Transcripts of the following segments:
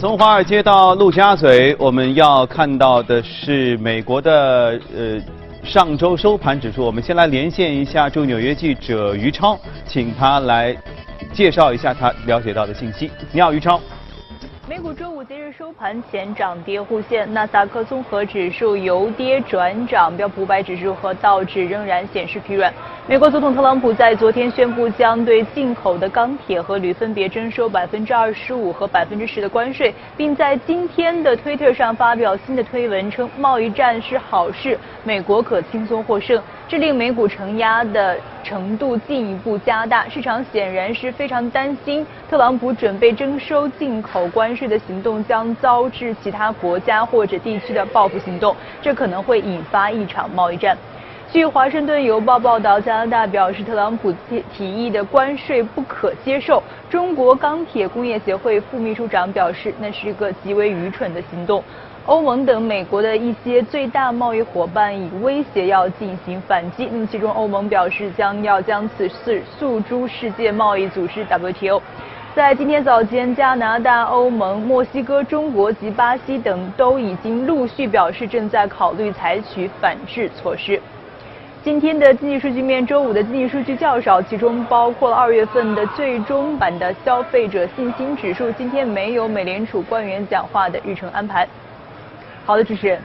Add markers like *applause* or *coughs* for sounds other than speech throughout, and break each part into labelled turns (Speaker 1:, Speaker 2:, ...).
Speaker 1: 从华尔街到陆家嘴，我们要看到的是美国的呃上周收盘指数。我们先来连线一下驻纽约记者于超，请他来介绍一下他了解到的信息。你好，于超。
Speaker 2: 美股周五节日收盘前涨跌互现，纳斯达克综合指数由跌转涨，标普五百指数和道指仍然显示疲软。美国总统特朗普在昨天宣布，将对进口的钢铁和铝分别征收百分之二十五和百分之十的关税，并在今天的推特上发表新的推文，称贸易战是好事，美国可轻松获胜。这令美股承压的程度进一步加大。市场显然是非常担心，特朗普准备征收进口关税的行动将遭致其他国家或者地区的报复行动，这可能会引发一场贸易战。据《华盛顿邮报》报道，加拿大表示特朗普提提议的关税不可接受。中国钢铁工业协会副秘书长表示，那是一个极为愚蠢的行动。欧盟等美国的一些最大贸易伙伴以威胁要进行反击。那么，其中欧盟表示将要将此事诉诸世界贸易组织 WTO。在今天早间，加拿大、欧盟、墨西哥、中国及巴西等都已经陆续表示正在考虑采取反制措施。今天的经济数据面，周五的经济数据较少，其中包括了二月份的最终版的消费者信心指数。今天没有美联储官员讲话的日程安排。好的，主持人。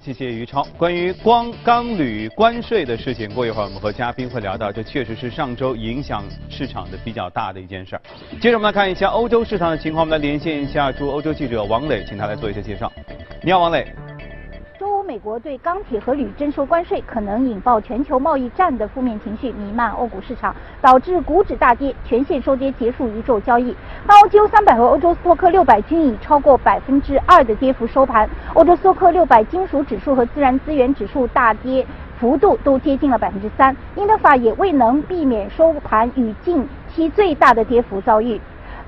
Speaker 1: 谢谢于超。关于光钢铝关税的事情，过一会儿我们和嘉宾会聊到，这确实是上周影响市场的比较大的一件事儿。接着我们来看一下欧洲市场的情况，我们来连线一下驻欧洲记者王磊，请他来做一些介绍。你好，王磊。
Speaker 3: 美国对钢铁和铝征收关税，可能引爆全球贸易战的负面情绪弥漫欧股市场，导致股指大跌，全线收跌，结束一周交易。那欧洲三百和欧洲斯托克六百均以超过百分之二的跌幅收盘。欧洲斯托克六百金属指数和自然资源指数大跌幅度都接近了百分之三，英德法也未能避免收盘与近期最大的跌幅遭遇。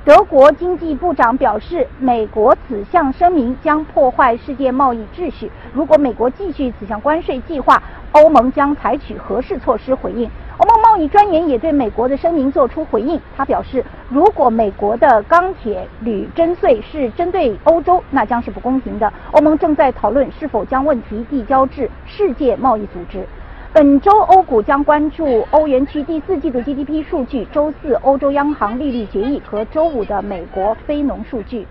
Speaker 3: 德国经济部长表示，美国此项声明将破坏世界贸易秩序。如果美国继续此项关税计划，欧盟将采取合适措施回应。欧盟贸易专员也对美国的声明作出回应。他表示，如果美国的钢铁铝征税是针对欧洲，那将是不公平的。欧盟正在讨论是否将问题递交至世界贸易组织。本周欧股将关注欧元区第四季度 GDP 数据，周四欧洲央行利率决议和周五的美国非农数据。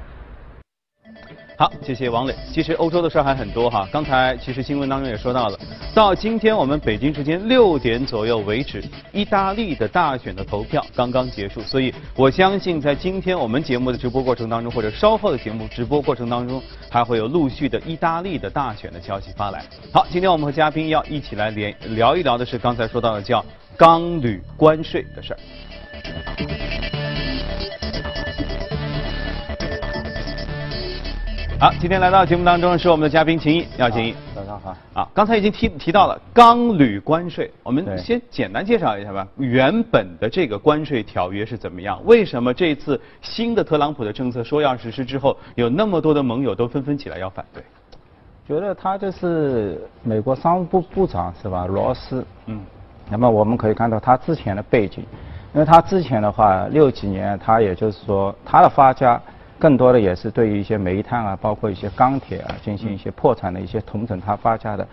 Speaker 1: 好，谢谢王磊。其实欧洲的事儿还很多哈。刚才其实新闻当中也说到了，到今天我们北京时间六点左右为止，意大利的大选的投票刚刚结束。所以我相信在今天我们节目的直播过程当中，或者稍后的节目直播过程当中，还会有陆续的意大利的大选的消息发来。好，今天我们和嘉宾要一起来连聊一聊的是刚才说到的叫钢铝关税的事儿。好，今天来到节目当中是我们的嘉宾秦毅，你好，秦毅。
Speaker 4: 早上好。
Speaker 1: 啊，刚才已经提提到了钢铝关税，我们先简单介绍一下吧。原本的这个关税条约是怎么样？为什么这次新的特朗普的政策说要实施之后，有那么多的盟友都纷纷起来要反对？
Speaker 4: 觉得他就是美国商务部部长是吧？罗斯。嗯。那么我们可以看到他之前的背景，因为他之前的话六几年，他也就是说他的发家。更多的也是对于一些煤炭啊，包括一些钢铁啊，进行一些破产的一些同城他发家的。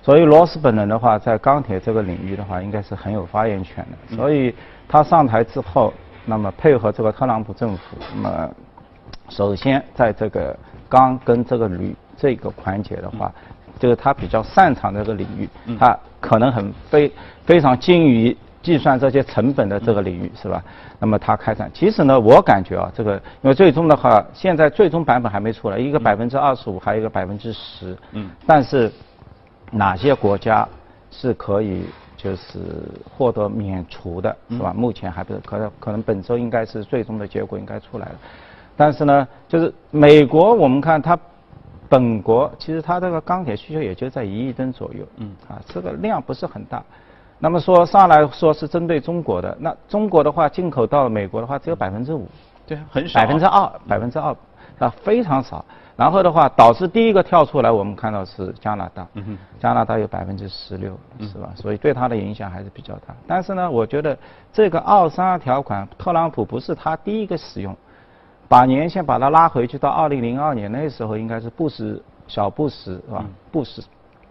Speaker 4: 所以罗斯本人的话，在钢铁这个领域的话，应该是很有发言权的。所以他上台之后，那么配合这个特朗普政府，那么首先在这个钢跟这个铝这个环节的话，就是他比较擅长这个领域，他可能很非非常精于。计算这些成本的这个领域是吧？那么它开展，其实呢，我感觉啊，这个因为最终的话，现在最终版本还没出来，一个百分之二十五，还有一个百分之十。嗯。但是哪些国家是可以就是获得免除的，是吧？目前还不是，可能可能本周应该是最终的结果应该出来了。但是呢，就是美国，我们看它本国其实它这个钢铁需求也就在一亿吨左右。嗯。啊，这个量不是很大。那么说上来说是针对中国的，那中国的话进口到美国的话只有百分之五，
Speaker 1: 对，很少，
Speaker 4: 百分之二，百分之二，啊，非常少。然后的话，导致第一个跳出来，我们看到是加拿大，加拿大有百分之十六，是吧？所以对它的影响还是比较大。但是呢，我觉得这个二三二条款，特朗普不是他第一个使用。把年限把它拉回去到二零零二年那时候，应该是布什小布什是吧？布什，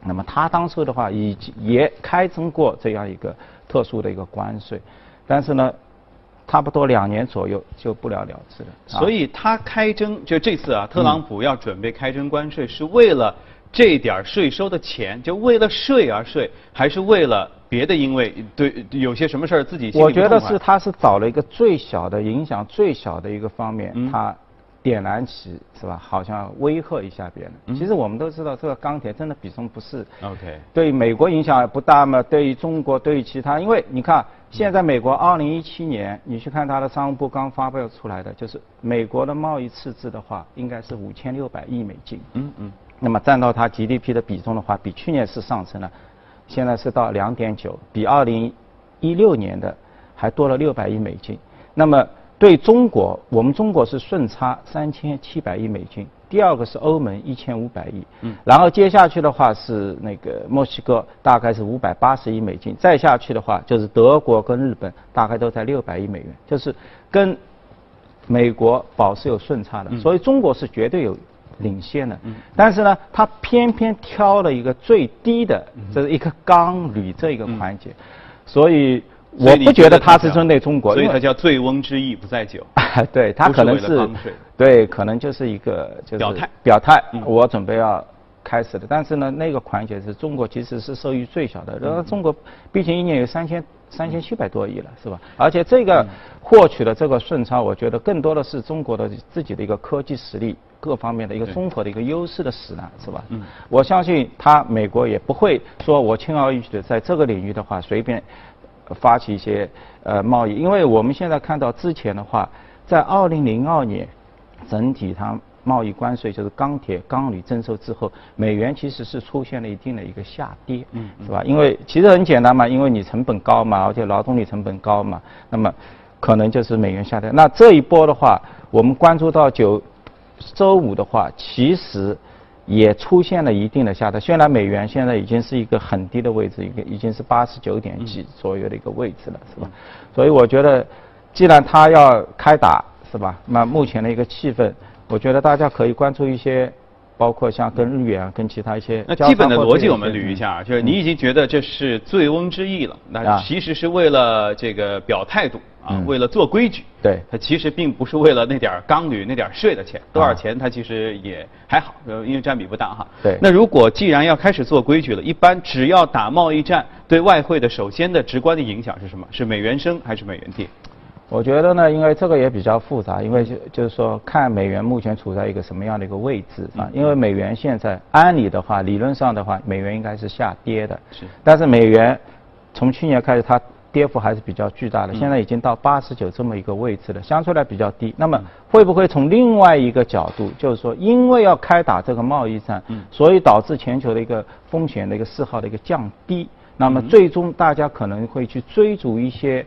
Speaker 4: 那么他当初的话已经也开征过这样一个特殊的一个关税，但是呢。差不多两年左右就不了了之了。
Speaker 1: 所以他开征，就这次啊，特朗普要准备开征关税，是为了这点税收的钱，就为了税而税，还是为了别的？因为对有些什么事儿自己
Speaker 4: 我觉得是他是找了一个最小的影响最小的一个方面，他。点燃起是吧？好像威吓一下别人。其实我们都知道，这个钢铁真的比重不是。
Speaker 1: OK。
Speaker 4: 对美国影响不大嘛？对于中国，对于其他，因为你看，现在美国二零一七年，你去看它的商务部刚发表出来的，就是美国的贸易赤字的话，应该是五千六百亿美金。嗯嗯。那么占到它 GDP 的比重的话，比去年是上升了，现在是到两点九，比二零一六年的还多了六百亿美金。那么。对中国，我们中国是顺差三千七百亿美金，第二个是欧盟一千五百亿，嗯，然后接下去的话是那个墨西哥，大概是五百八十亿美金，再下去的话就是德国跟日本，大概都在六百亿美元，就是跟美国保持有顺差的，所以中国是绝对有领先的，嗯，但是呢，他偏偏挑了一个最低的，这是一个钢铝这一个环节，所以。我不觉得他是针对中国，
Speaker 1: 所以它叫醉翁之意不在酒。*laughs*
Speaker 4: 对他可能是，对，可能就是一个就是
Speaker 1: 表态，
Speaker 4: 表态，我准备要开始的。但是呢，那个环节是中国其实是受益最小的。然后中国毕竟一年有三千三千七百多亿了，是吧？而且这个获取的这个顺差，我觉得更多的是中国的自己的一个科技实力各方面的一个综合的一个优势的使然，是吧？嗯。我相信他美国也不会说我轻而易举的在这个领域的话随便。发起一些呃贸易，因为我们现在看到之前的话，在二零零二年，整体它贸易关税就是钢铁、钢铝征收之后，美元其实是出现了一定的一个下跌，嗯，是吧？因为其实很简单嘛，因为你成本高嘛，而且劳动力成本高嘛，那么可能就是美元下跌。那这一波的话，我们关注到九周五的话，其实。也出现了一定的下跌，虽然美元现在已经是一个很低的位置，一个已经是八十九点几左右的一个位置了，是吧？所以我觉得，既然他要开打，是吧？那目前的一个气氛，我觉得大家可以关注一些。包括像跟日元啊，跟其他一些
Speaker 1: 那基本的逻辑我们捋一下，就是你已经觉得这是醉翁之意了，那其实是为了这个表态度啊，为了做规矩。
Speaker 4: 对，
Speaker 1: 它其实并不是为了那点钢铝那点税的钱，多少钱它其实也还好，因为占比不大哈。
Speaker 4: 对。
Speaker 1: 那如果既然要开始做规矩了，一般只要打贸易战，对外汇的首先的直观的影响是什么？是美元升还是美元跌？
Speaker 4: 我觉得呢，因为这个也比较复杂，因为就就是说看美元目前处在一个什么样的一个位置啊？因为美元现在按理的话，理论上的话，美元应该是下跌的。
Speaker 1: 是。
Speaker 4: 但是美元从去年开始，它跌幅还是比较巨大的，现在已经到八十九这么一个位置了，相对来比较低。那么会不会从另外一个角度，就是说因为要开打这个贸易战，所以导致全球的一个风险的一个嗜好的一个降低？那么最终大家可能会去追逐一些。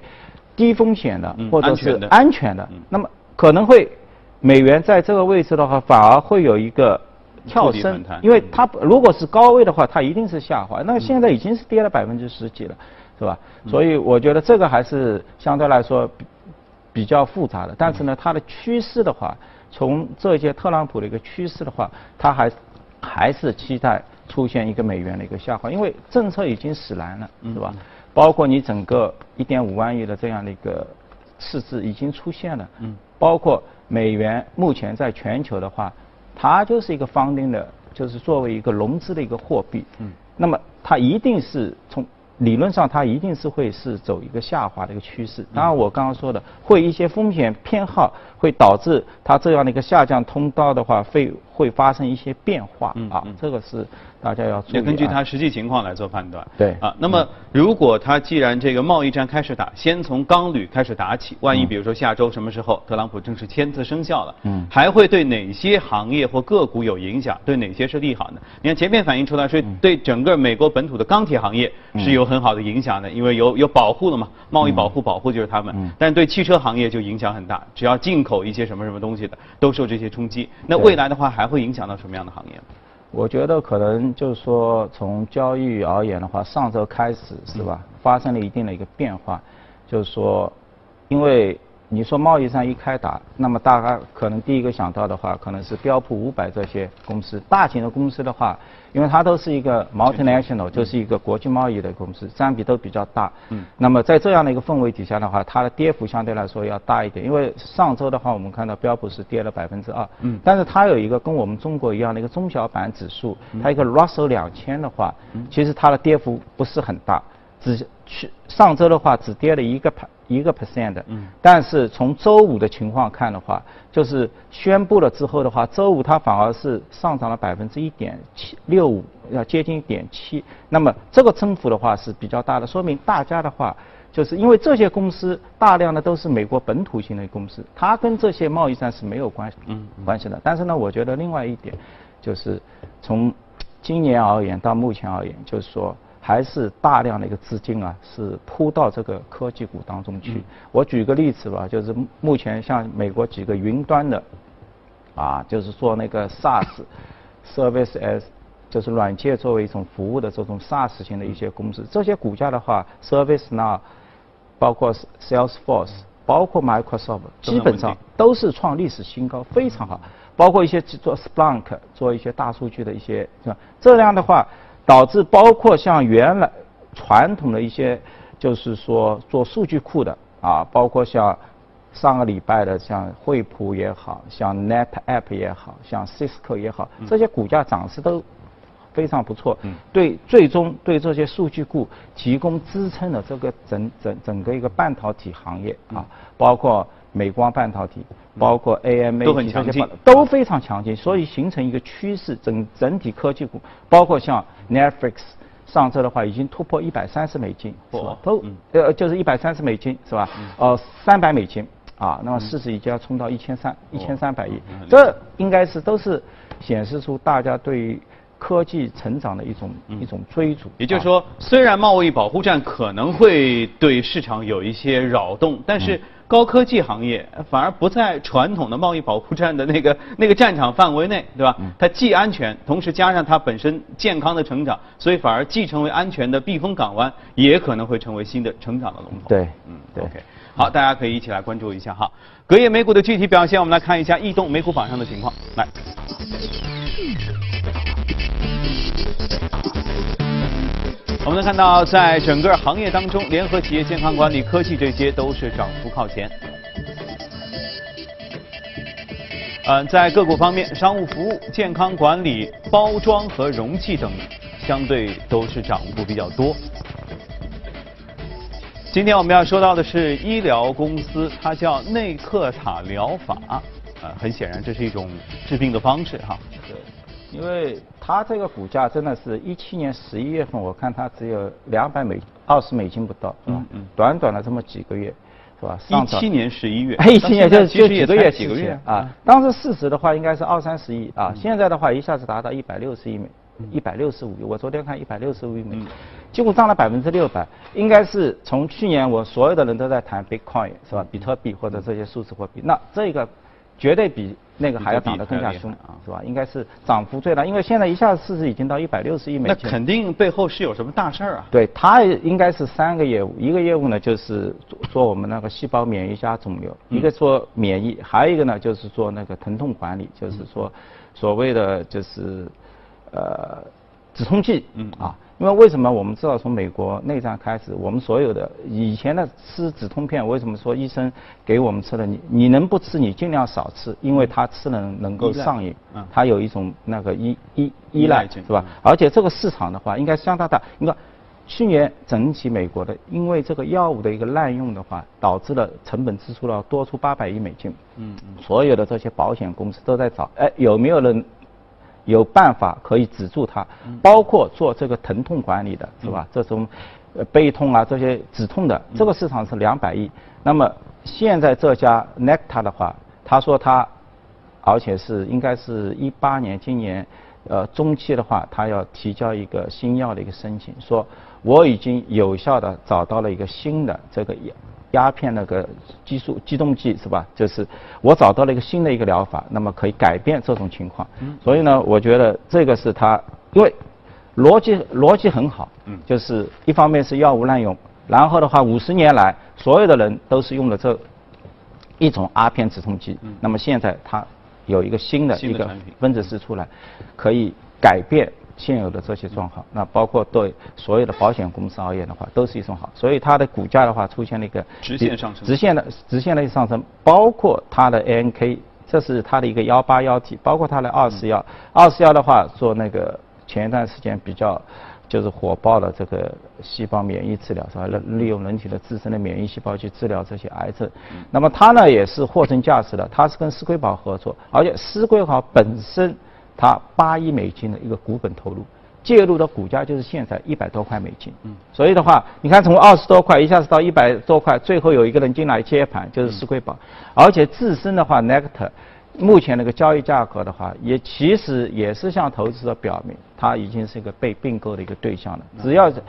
Speaker 4: 低风险的或者是安全的，那么可能会美元在这个位置的话，反而会有一个跳升，因为它如果是高位的话，它一定是下滑。那现在已经是跌了百分之十几了，是吧？所以我觉得这个还是相对来说比较复杂的。但是呢，它的趋势的话，从这些特朗普的一个趋势的话，它还还是期待出现一个美元的一个下滑，因为政策已经使然了，是吧？包括你整个一点五万亿的这样的一个赤字已经出现了，嗯，包括美元目前在全球的话，它就是一个方定的，就是作为一个融资的一个货币，嗯，那么它一定是从理论上它一定是会是走一个下滑的一个趋势。当然我刚刚说的会一些风险偏好会导致它这样的一个下降通道的话会会发生一些变化啊，这个是。大家要
Speaker 1: 也根据它实际情况来做判断。
Speaker 4: 对
Speaker 1: 啊，那么如果它既然这个贸易战开始打，先从钢铝开始打起，万一比如说下周什么时候特朗普正式签字生效了，嗯，还会对哪些行业或个股有影响？对哪些是利好呢？你看前面反映出来是对整个美国本土的钢铁行业是有很好的影响的，因为有有保护了嘛，贸易保护保护就是他们。嗯但对汽车行业就影响很大，只要进口一些什么什么东西的，都受这些冲击。那未来的话还还会影响到什么样的行业？
Speaker 4: 我觉得可能就是说，从交易而言的话，上周开始是吧，发生了一定的一个变化，就是说，因为你说贸易上一开打，那么大家可能第一个想到的话，可能是标普五百这些公司，大型的公司的话，因为它都是一个 multinational，就是一个国际贸易的公司，占比都比较大。嗯。那么在这样的一个氛围底下的话，它的跌幅相对来说要大一点，因为上周的话，我们看到标普是跌了百分之二。嗯。但是它有一个跟我们中国一样的一个中小板指数，它一个 Russell 两千的话，其实它的跌幅不是很大。只去上周的话，只跌了一个一个 percent 的，嗯，但是从周五的情况看的话，就是宣布了之后的话，周五它反而是上涨了百分之一点七六五，要接近一点七，那么这个增幅的话是比较大的，说明大家的话，就是因为这些公司大量的都是美国本土型的公司，它跟这些贸易战是没有关系，嗯，关系的。但是呢，我觉得另外一点，就是从今年而言到目前而言，就是说。还是大量的一个资金啊，是扑到这个科技股当中去。我举个例子吧，就是目前像美国几个云端的，啊，就是做那个 SaaS，Service *laughs* as，就是软件作为一种服务的这种 SaaS 型的一些公司，这些股价的话，Service Now，包括 Salesforce，包括 Microsoft，基本上都是创历史新高，非常好。包括一些做 Splunk，做一些大数据的一些，是吧？这样的话。导致包括像原来传统的一些，就是说做数据库的啊，包括像上个礼拜的像惠普也好像 NetApp 也好像 Cisco 也好，这些股价涨势都非常不错。对，最终对这些数据库提供支撑的这个整整整个一个半导体行业啊，包括美光半导体，包括 AMA
Speaker 1: 都很强劲。
Speaker 4: 都非常强劲，所以形成一个趋势，整整体科技股，包括像。Netflix 上周的话已经突破一百三十美金，是吧？都呃就是一百三十美金，是吧？呃，三百美金啊，那么市值已经要冲到一千三一千三百亿，这应该是都是显示出大家对于科技成长的一种一种追逐。
Speaker 1: 也就是说，虽然贸易保护战可能会对市场有一些扰动，但是。高科技行业反而不在传统的贸易保护战的那个 *laughs* 那个战场范围内，对吧？它既安全，同时加上它本身健康的成长，所以反而既成为安全的避风港湾，也可能会成为新的成长的龙头。
Speaker 4: 对，嗯
Speaker 1: ，OK，好，大家可以一起来关注一下哈。隔夜美股的具体表现，我们来看一下异动美股榜上的情况。来。我们能看到，在整个行业当中，联合企业、健康管理、科技这些都是涨幅靠前。嗯，在个股方面，商务服务、健康管理、包装和容器等，相对都是涨幅比较多。今天我们要说到的是医疗公司，它叫内克塔疗法，啊，很显然这是一种治病的方式哈。
Speaker 4: 对。因为它这个股价真的是一七年十一月份，我看它只有两百美二十美金不到，嗯嗯，短短的这么几个月，是吧？
Speaker 1: 一七年十一月，*laughs*
Speaker 4: 一七年就就几个月几个月啊！当时市值的话应该是二三十亿啊，现在的话一下子达到一百六十亿美，一百六十五亿。我昨天看一百六十五亿美，几乎涨了百分之六百。应该是从去年我所有的人都在谈 Bitcoin 是吧？比特币或者这些数字货币，那这个。绝对比那个还要涨得更加凶啊，是吧？应该是涨幅最大，因为现在一下子市值已经到一百六十亿美金。
Speaker 1: 那肯定背后是有什么大事儿啊？
Speaker 4: 对，它应该是三个业务，一个业务呢就是做我们那个细胞免疫加肿瘤，一个做免疫，还有一个呢就是做那个疼痛管理，就是说所谓的就是呃止痛剂嗯啊。因为为什么我们知道从美国内战开始，我们所有的以前的吃止痛片，为什么说医生给我们吃的，你你能不吃你尽量少吃，因为他吃了能够上瘾，他有一种那个依依依赖是吧？而且这个市场的话应该相当大。你看去年整体美国的，因为这个药物的一个滥用的话，导致了成本支出了多出八百亿美金。嗯嗯。所有的这些保险公司都在找，哎，有没有人？有办法可以止住它，包括做这个疼痛管理的是吧？这种呃背痛啊，这些止痛的，这个市场是两百亿。那么现在这家 Nectar 的话，他说他，而且是应该是一八年今年呃中期的话，他要提交一个新药的一个申请，说我已经有效的找到了一个新的这个药。鸦片那个激素激动剂是吧？就是我找到了一个新的一个疗法，那么可以改变这种情况。所以呢，我觉得这个是他，因为逻辑逻辑很好。嗯。就是一方面是药物滥用，然后的话五十年来所有的人都是用了这一种阿片止痛剂。那么现在它有一个新的一个分子式出来，可以改变现有的这些状况。那包括对所有的保险公司而言的话，都是一种好。所以它的股价的话出现了一个
Speaker 1: 直线上升，
Speaker 4: 直线的直线的上升。包括它的 ANK，这是它的一个幺八幺 T，包括它的二四幺，二四幺的话做那个前一段时间比较。就是火爆的这个细胞免疫治疗是吧？利利用人体的自身的免疫细胞去治疗这些癌症。那么它呢也是货真价实的，它是跟思瑰宝合作，而且思瑰宝本身它八亿美金的一个股本投入，介入的股价就是现在一百多块美金。嗯。所以的话，你看从二十多块一下子到一百多块，最后有一个人进来接盘，就是思贵宝，而且自身的话，Nectar。目前那个交易价格的话，也其实也是向投资者表明，它已经是一个被并购的一个对象了。只要是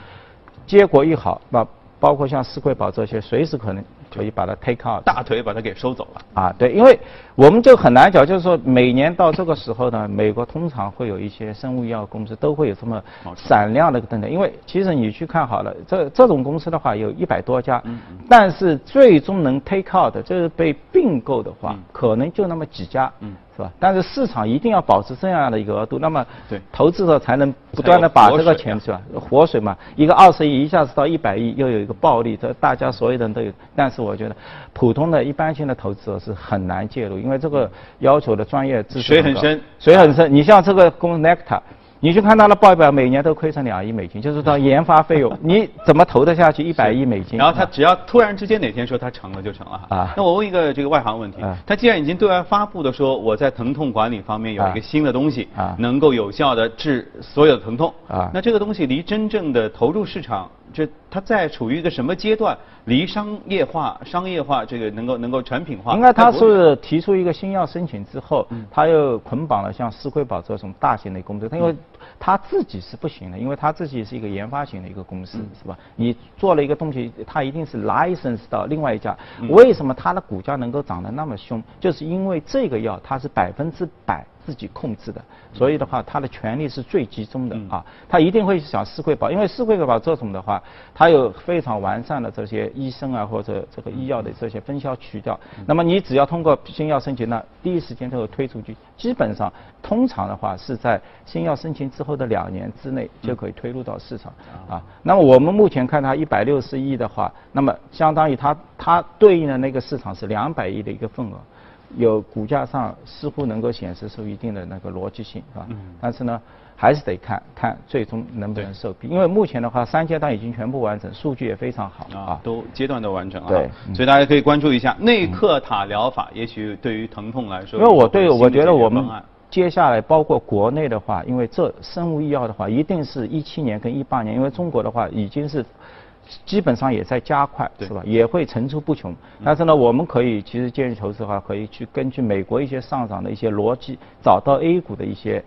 Speaker 4: 结果一好，那包括像思瑰宝这些，随时可能。可以把它 take out，
Speaker 1: 大腿把它给收走了
Speaker 4: 啊！对，因为我们就很难讲，就是说每年到这个时候呢，美国通常会有一些生物医药公司都会有这么闪亮的等等。因为其实你去看好了，这这种公司的话有一百多家，但是最终能 take out 的，就是被并购的话，可能就那么几家。是吧？但是市场一定要保持这样的一个额度，那么对投资者才能不断的把这个钱是吧？活水嘛，一个二十亿一下子到一百亿，又有一个暴利，这大家所有人都有。但是我觉得，普通的一般性的投资者是很难介入，因为这个要求的专业知识
Speaker 1: 水很深，
Speaker 4: 水很深。你像这个公司 Nectar。你去看它的报表，每年都亏成两亿美金，就是到研发费用，*laughs* 你怎么投得下去一百亿美金？
Speaker 1: 然后他只要突然之间哪天说他成了就成了啊。那我问一个这个外行问题，他既然已经对外发布的说我在疼痛管理方面有一个新的东西，能够有效的治所有的疼痛，那这个东西离真正的投入市场？这它在处于一个什么阶段？离商业化、商业化这个能够能够产品化？
Speaker 4: 应该它是提出一个新药申请之后，它又捆绑了像思辉宝这种大型的公司，它因为它自己是不行的，因为它自己是一个研发型的一个公司，是吧？你做了一个东西，它一定是 license 到另外一家。为什么它的股价能够涨得那么凶？就是因为这个药它是百分之百。自己控制的，所以的话，他的权力是最集中的啊。他一定会想四惠宝，因为四惠宝这种的话，它有非常完善的这些医生啊或者这个医药的这些分销渠道。那么你只要通过新药申请，那第一时间就会推出去。基本上，通常的话是在新药申请之后的两年之内就可以推入到市场啊。那么我们目前看它一百六十亿的话，那么相当于它它对应的那个市场是两百亿的一个份额。有股价上似乎能够显示出一定的那个逻辑性，是吧？嗯。但是呢，还是得看看最终能不能受批，因为目前的话，三阶段已经全部完成，数据也非常好啊，
Speaker 1: 都阶段都完成啊。
Speaker 4: 对。
Speaker 1: 所以大家可以关注一下内克塔疗法，也许对于疼痛来说，
Speaker 4: 因为我对我觉得我们接下来包括国内的话，因为这生物医药的话，一定是一七年跟一八年，因为中国的话已经是。基本上也在加快，是吧？也会层出不穷。但是呢，我们可以其实建议投资的话，可以去根据美国一些上涨的一些逻辑，找到 A 股的一些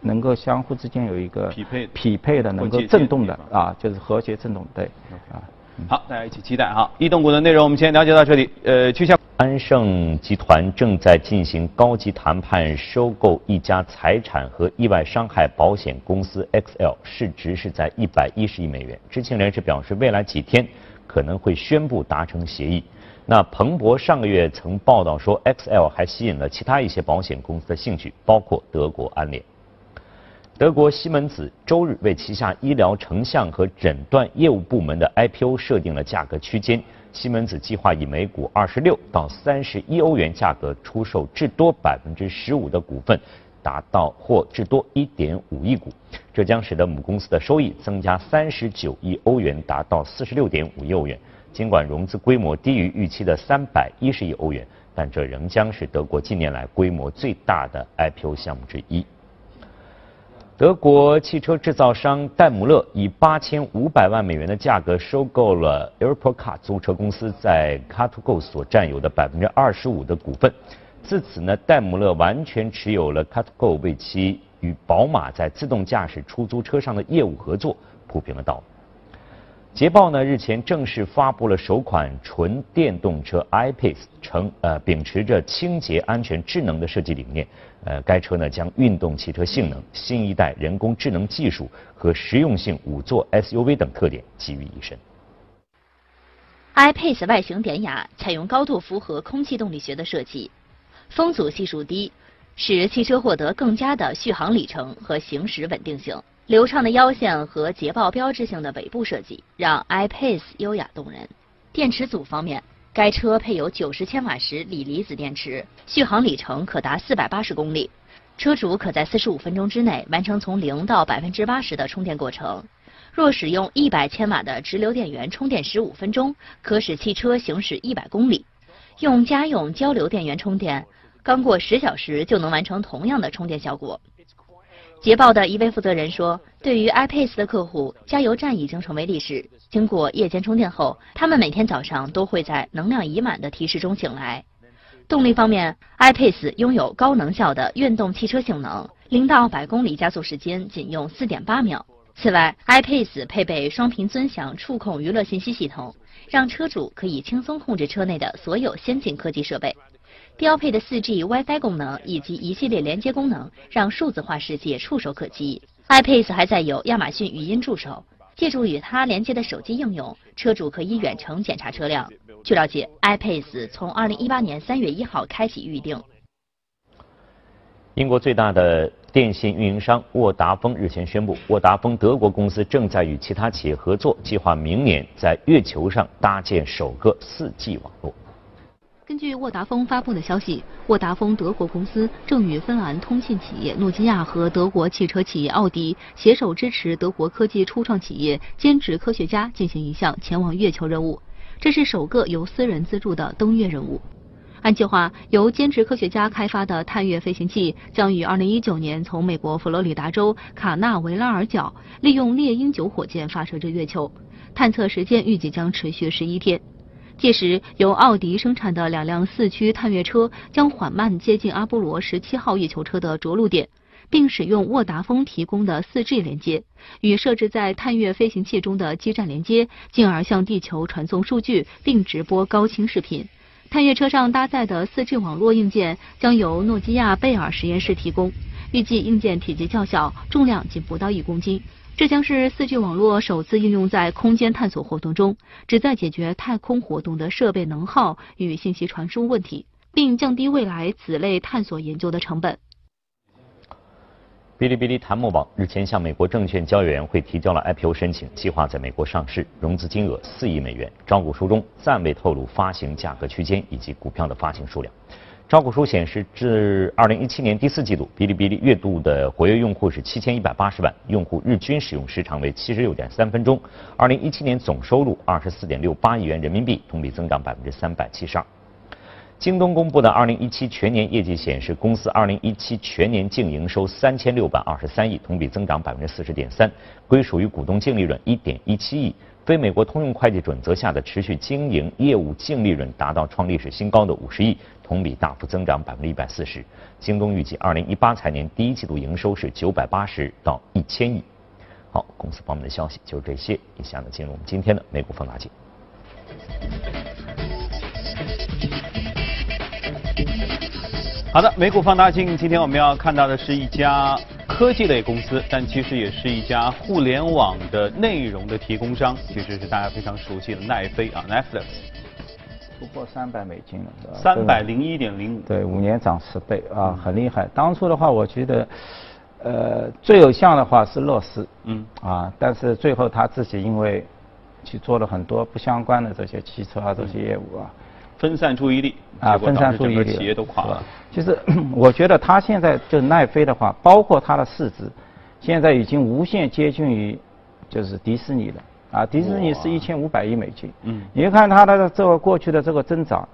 Speaker 4: 能够相互之间有一个
Speaker 1: 匹配
Speaker 4: 匹配的，能够震动的啊，就是和谐震动，对啊。
Speaker 1: 好，大家一起期待哈。异动股的内容我们先了解到这里。呃，去向
Speaker 5: 安盛集团正在进行高级谈判，收购一家财产和意外伤害保险公司 XL，市值是在一百一十亿美元。知情人士表示，未来几天可能会宣布达成协议。那彭博上个月曾报道说，XL 还吸引了其他一些保险公司的兴趣，包括德国安联。德国西门子周日为旗下医疗成像和诊断业务部门的 IPO 设定了价格区间。西门子计划以每股二十六到三十一欧元价格出售至多百分之十五的股份，达到或至多一点五亿股。这将使得母公司的收益增加三十九亿欧元，达到四十六点五亿欧元。尽管融资规模低于预期的三百一十亿欧元，但这仍将是德国近年来规模最大的 IPO 项目之一。德国汽车制造商戴姆勒以八千五百万美元的价格收购了 Airpocar 租车公司在 c a t g o 所占有的百分之二十五的股份。自此呢，戴姆勒完全持有了 c a t g o 为其与宝马在自动驾驶出租车上的业务合作铺平了道路。捷豹呢日前正式发布了首款纯电动车 iPace，称呃秉持着清洁、安全、智能的设计理念。呃，该车呢将运动汽车性能、新一代人工智能技术和实用性五座 SUV 等特点集于一身。
Speaker 6: iPace 外形典雅，采用高度符合空气动力学的设计，风阻系数低，使汽车获得更佳的续航里程和行驶稳定性。流畅的腰线和捷豹标志性的尾部设计，让 iPace 优雅动人。电池组方面，该车配有九十千瓦时锂离子电池，续航里程可达480公里。车主可在45分钟之内完成从零到百分之八十的充电过程。若使用100千瓦的直流电源充电15分钟，可使汽车行驶100公里。用家用交流电源充电，刚过十小时就能完成同样的充电效果。捷豹的一位负责人说：“对于 iPace 的客户，加油站已经成为历史。经过夜间充电后，他们每天早上都会在能量已满的提示中醒来。”动力方面，iPace 拥有高能效的运动汽车性能，零到百公里加速时间仅用4.8秒。此外，iPace 配备双频尊享触控娱乐信息系统，让车主可以轻松控制车内的所有先进科技设备。标配的 4G WiFi 功能以及一系列连接功能，让数字化世界触手可及。iPace 还载有亚马逊语音助手，借助与它连接的手机应用，车主可以远程检查车辆。据了解，iPace 从2018年3月1号开启预定。
Speaker 5: 英国最大的电信运营商沃达丰日前宣布，沃达丰德国公司正在与其他企业合作，计划明年在月球上搭建首个 4G 网络。
Speaker 7: 根据沃达丰发布的消息，沃达丰德国公司正与芬兰通信企业诺基亚和德国汽车企业奥迪携手，支持德国科技初创企业兼职科学家进行一项前往月球任务。这是首个由私人资助的登月任务。按计划，由兼职科学家开发的探月飞行器将于2019年从美国佛罗里达州卡纳维拉尔角利用猎鹰九火箭发射至月球，探测时间预计将持续十一天。届时，由奥迪生产的两辆四驱探月车将缓慢接近阿波罗十七号月球车的着陆点，并使用沃达丰提供的 4G 连接，与设置在探月飞行器中的基站连接，进而向地球传送数据并直播高清视频。探月车上搭载的 4G 网络硬件将由诺基亚贝尔实验室提供，预计硬件体积较小，重量仅不到一公斤。这将是四 G 网络首次应用在空间探索活动中，旨在解决太空活动的设备能耗与信息传输问题，并降低未来此类探索研究的成本。
Speaker 5: 哔哩哔哩弹幕网日前向美国证券交易委员会提交了 IPO 申请，计划在美国上市，融资金额四亿美元。招股书中暂未透露发行价格区间以及股票的发行数量。招股书显示，至二零一七年第四季度，哔哩哔哩月度的活跃用户是七千一百八十万，用户日均使用时长为七十六点三分钟。二零一七年总收入二十四点六八亿元人民币，同比增长百分之三百七十二。京东公布的二零一七全年业绩显示，公司二零一七全年净营收三千六百二十三亿，同比增长百分之四十点三，归属于股东净利润一点一七亿。非美国通用会计准则下的持续经营业务净利润达到创历史新高的五十亿。同比大幅增长百分之一百四十。京东预计二零一八财年第一季度营收是九百八十到一千亿。好，公司方面的消息就是这些。以下呢，进入我们今天的美股放大镜。
Speaker 1: 好的，美股放大镜，今天我们要看到的是一家科技类公司，但其实也是一家互联网的内容的提供商，其实是大家非常熟悉的奈飞啊，Netflix。
Speaker 4: 突破三百美金了？
Speaker 1: 三百零一点零五。
Speaker 4: 对，五年涨十倍啊，很厉害。当初的话，我觉得，呃，最有像的话是乐视，嗯，啊，但是最后他自己因为去做了很多不相关的这些汽车啊这些业务啊，
Speaker 1: 分散注意力，
Speaker 4: 啊，分散注意力，
Speaker 1: 企业都垮了。
Speaker 4: 其实 *coughs* 我觉得他现在就奈飞的话，包括它的市值，现在已经无限接近于就是迪士尼了。啊，迪士尼是一千五百亿美金。嗯，你看它的这个过去的这个增长，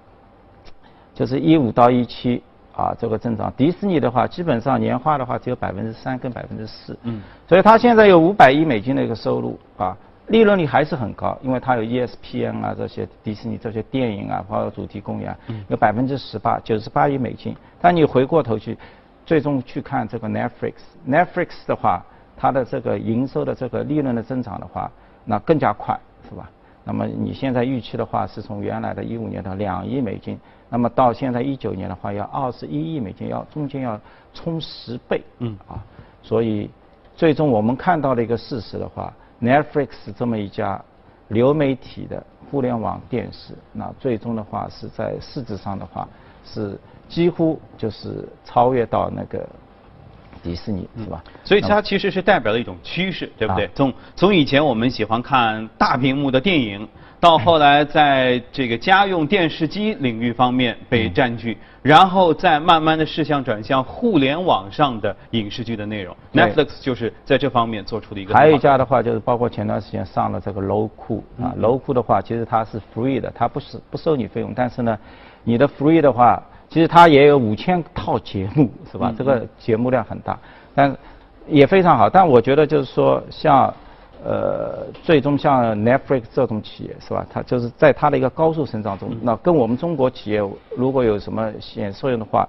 Speaker 4: 就是一五到一七啊，这个增长。迪士尼的话，基本上年化的话只有百分之三跟百分之四。嗯，所以它现在有五百亿美金的一个收入啊，利润率还是很高，因为它有 ESPN 啊这些迪士尼这些电影啊，包括主题公园，有百分之十八，九十八亿美金。但你回过头去，最终去看这个 Netflix，Netflix 的话，它的这个营收的这个利润的增长的话。那更加快，是吧？那么你现在预期的话，是从原来的一五年的两亿美金，那么到现在一九年的话，要二十一亿美金，要中间要冲十倍，嗯啊，所以最终我们看到的一个事实的话，Netflix 这么一家流媒体的互联网电视，那最终的话是在市值上的话是几乎就是超越到那个迪士尼，是吧？
Speaker 1: 所以它其实是代表了一种趋势，对不对？从从以前我们喜欢看大屏幕的电影。到后来，在这个家用电视机领域方面被占据，然后再慢慢的视向转向互联网上的影视剧的内容。Netflix 就是在这方面做出的一个。
Speaker 4: 还有一家的话，就是包括前段时间上了这个楼库啊，楼库的话，其实它是 free 的，它不是不收你费用，但是呢，你的 free 的话，其实它也有五千套节目，是吧？这个节目量很大，但也非常好。但我觉得就是说像。呃，最终像 Netflix 这种企业是吧？它就是在它的一个高速成长中，那跟我们中国企业如果有什么显作用的话，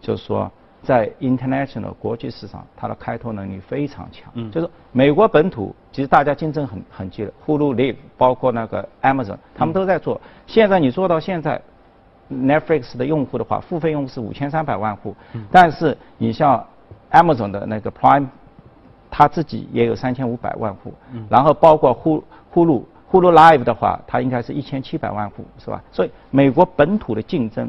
Speaker 4: 就是说在 international 国际市场，它的开拓能力非常强。嗯。就是美国本土，其实大家竞争很很激烈，Hulu、Live，包括那个 Amazon，他们都在做。现在你做到现在，Netflix 的用户的话，付费用户是五千三百万户。嗯。但是你像 Amazon 的那个 Prime。它自己也有三千五百万户，然后包括呼呼噜呼噜 Live 的话，它应该是一千七百万户，是吧？所以美国本土的竞争，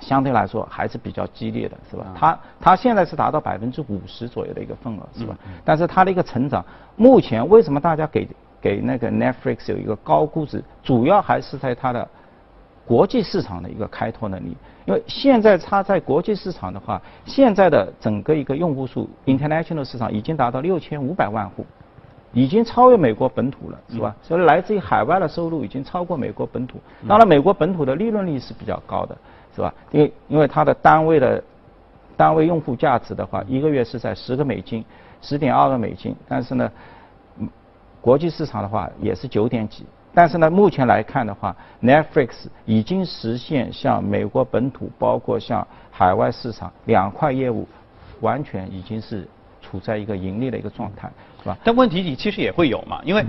Speaker 4: 相对来说还是比较激烈的，是吧？它它现在是达到百分之五十左右的一个份额，是吧？但是它的一个成长，目前为什么大家给给那个 Netflix 有一个高估值，主要还是在它的。国际市场的一个开拓能力，因为现在它在国际市场的话，现在的整个一个用户数，international 市场已经达到六千五百万户，已经超越美国本土了，是吧？所以来自于海外的收入已经超过美国本土。当然，美国本土的利润率是比较高的，是吧？因为因为它的单位的单位用户价值的话，一个月是在十个美金，十点二个美金，但是呢，国际市场的话也是九点几。但是呢，目前来看的话，Netflix 已经实现像美国本土，包括像海外市场两块业务，完全已经是处在一个盈利的一个状态，是吧？
Speaker 1: 但问题你其实也会有嘛，因为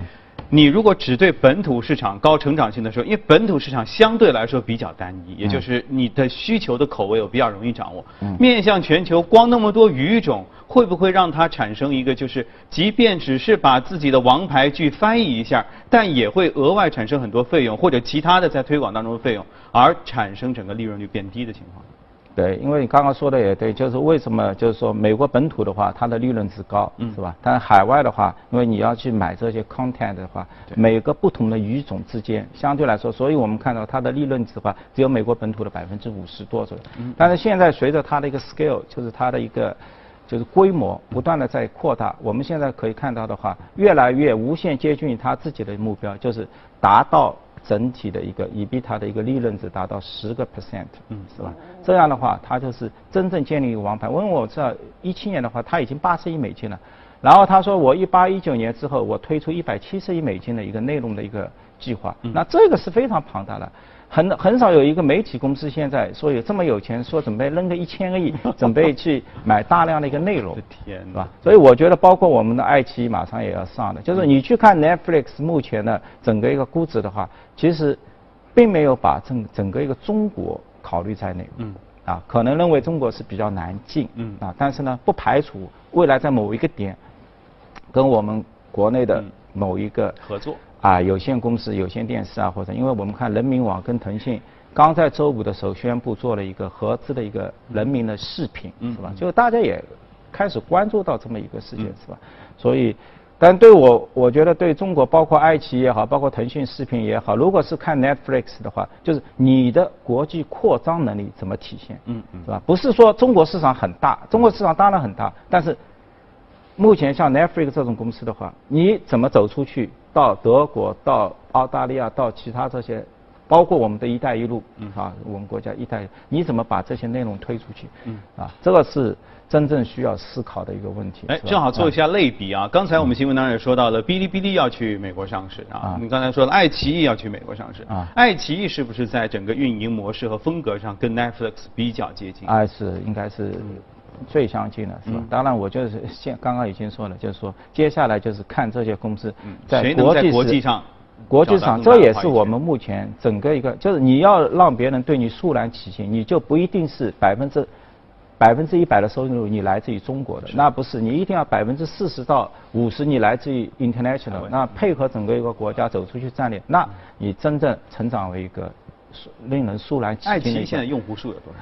Speaker 1: 你如果只对本土市场高成长性的时候，因为本土市场相对来说比较单一，也就是你的需求的口味我比较容易掌握。面向全球，光那么多语种。会不会让它产生一个，就是即便只是把自己的王牌剧翻译一下，但也会额外产生很多费用，或者其他的在推广当中的费用，而产生整个利润率变低的情况？
Speaker 4: 对，因为你刚刚说的也对，就是为什么就是说美国本土的话，它的利润值高，是吧？但海外的话，因为你要去买这些 content 的话，每个不同的语种之间相对来说，所以我们看到它的利润值的话，只有美国本土的百分之五十多左右。但是现在随着它的一个 scale，就是它的一个。就是规模不断的在扩大，我们现在可以看到的话，越来越无限接近于它自己的目标，就是达到整体的一个 ebita 的一个利润值达到十个 percent，嗯，是吧？这样的话，它就是真正建立一个王牌。因为我知道一七年的话，它已经八十亿美金了，然后他说我一八一九年之后，我推出一百七十亿美金的一个内容的一个计划，那这个是非常庞大的。很很少有一个媒体公司现在说有这么有钱，说准备扔个一千个亿，*laughs* 准备去买大量的一个内容，天，是吧？所以我觉得，包括我们的爱奇艺马上也要上的，就是你去看 Netflix 目前的整个一个估值的话，其实并没有把整整个一个中国考虑在内，嗯，啊，可能认为中国是比较难进，嗯，啊，但是呢，不排除未来在某一个点跟我们国内的某一个
Speaker 1: 合作。
Speaker 4: 啊，有线公司、有线电视啊，或者因为我们看人民网跟腾讯刚在周五的时候宣布做了一个合资的一个人民的视频，是吧？就大家也开始关注到这么一个事件，是吧？所以，但对我，我觉得对中国，包括爱奇艺也好，包括腾讯视频也好，如果是看 Netflix 的话，就是你的国际扩张能力怎么体现？嗯嗯，是吧？不是说中国市场很大，中国市场当然很大，但是目前像 Netflix 这种公司的话，你怎么走出去？到德国、到澳大利亚、到其他这些，包括我们的一带一路，啊，我们国家一带，你怎么把这些内容推出去？啊，这个是真正需要思考的一个问题。
Speaker 1: 哎，正好做一下类比啊。刚才我们新闻当中也说到了，哔哩哔哩要去美国上市啊。你刚才说了，爱奇艺要去美国上市啊。爱奇艺是不是在整个运营模式和风格上跟 Netflix 比较接近？
Speaker 4: 啊，是，应该是。最相近的是吧？当然，我就是现刚刚已经说了，就是说接下来就是看这些公司
Speaker 1: 在国际国际上，
Speaker 4: 国际上这也是我们目前整个一个，就是你要让别人对你肃然起敬，你就不一定是百分之百分之一百的收入你来自于中国的，那不是，你一定要百分之四十到五十你来自于 international，那配合整个一个国家走出去战略，那你真正成长为一个令人肃然起敬的。
Speaker 1: 爱奇艺现在用户数有多少？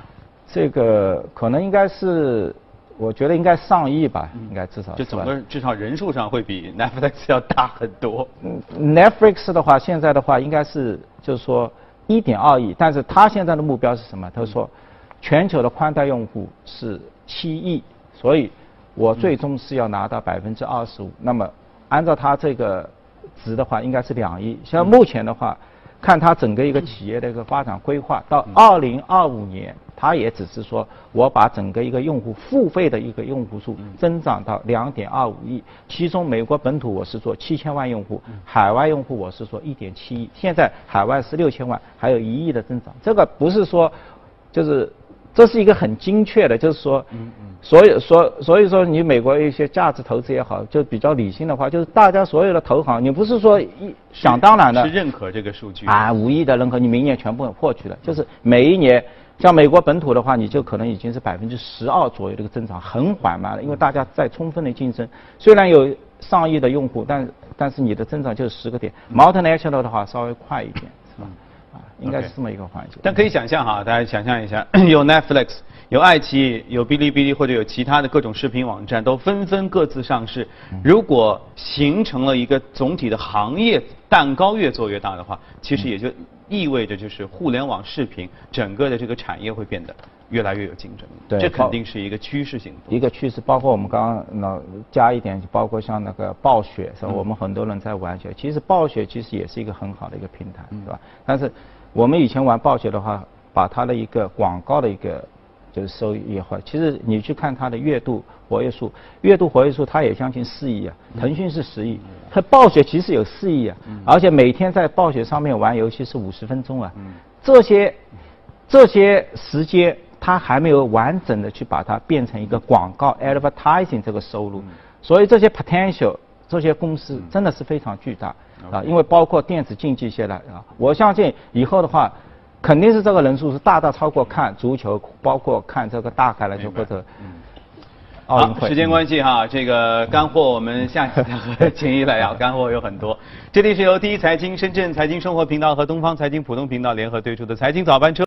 Speaker 4: 这个可能应该是。我觉得应该上亿吧，应该至少。
Speaker 1: 就整个至少人数上会比 *laughs* Netflix 要大很多。
Speaker 4: Netflix 的话，现在的话应该是就是说一点二亿，但是他现在的目标是什么？他说全球的宽带用户是七亿，所以我最终是要拿到百分之二十五。那么按照他这个值的话，应该是两亿。像目前的话，看它整个一个企业的一个发展规划，到二零二五年。他也只是说，我把整个一个用户付费的一个用户数增长到两点二五亿，其中美国本土我是做七千万用户，海外用户我是说一点七亿，现在海外是六千万，还有一亿的增长。这个不是说，就是这是一个很精确的，就是说，所以所所以说你美国一些价值投资也好，就比较理性的话，就是大家所有的投行，你不是说一想当然的，
Speaker 1: 是认可这个数据
Speaker 4: 啊，五亿的认可，你明年全部获取的，就是每一年。像美国本土的话，你就可能已经是百分之十二左右的一个增长，很缓慢了，因为大家在充分的竞争。虽然有上亿的用户，但但是你的增长就是十个点。Multinational 的话稍微快一点，是吧？啊，应该是这么一个环境。
Speaker 1: 但可以想象哈，大家想象一下，*clears throat* 有 Netflix，有爱奇艺，有哔哩哔哩，或者有其他的各种视频网站，都纷纷各自上市。如果形成了一个总体的行业蛋糕越做越大的话，其实也就。意味着就是互联网视频整个的这个产业会变得越来越有竞争，
Speaker 4: 对，
Speaker 1: 这肯定是一个趋势性
Speaker 4: 的。一个趋势，包括我们刚刚那加一点，包括像那个暴雪是吧？我们很多人在玩雪，其实暴雪其实也是一个很好的一个平台，是吧？但是我们以前玩暴雪的话，把它的一个广告的一个。就是收益也好，其实你去看它的月度活跃数，月度活跃数它也将近四亿啊。腾讯是十亿，它暴雪其实有四亿啊，而且每天在暴雪上面玩游戏是五十分钟啊。这些这些时间，它还没有完整的去把它变成一个广告 advertising 这个收入，所以这些 potential 这些公司真的是非常巨大啊，因为包括电子竞技现在啊，我相信以后的话。肯定是这个人数是大大超过看足球，包括看这个大海篮球或者奥运会。
Speaker 1: 时间关系哈，这个干货我们下期再和秦毅来聊，*laughs* 干货有很多。这里是由第一财经深圳财经生活频道和东方财经普通频道联合推出的财经早班车。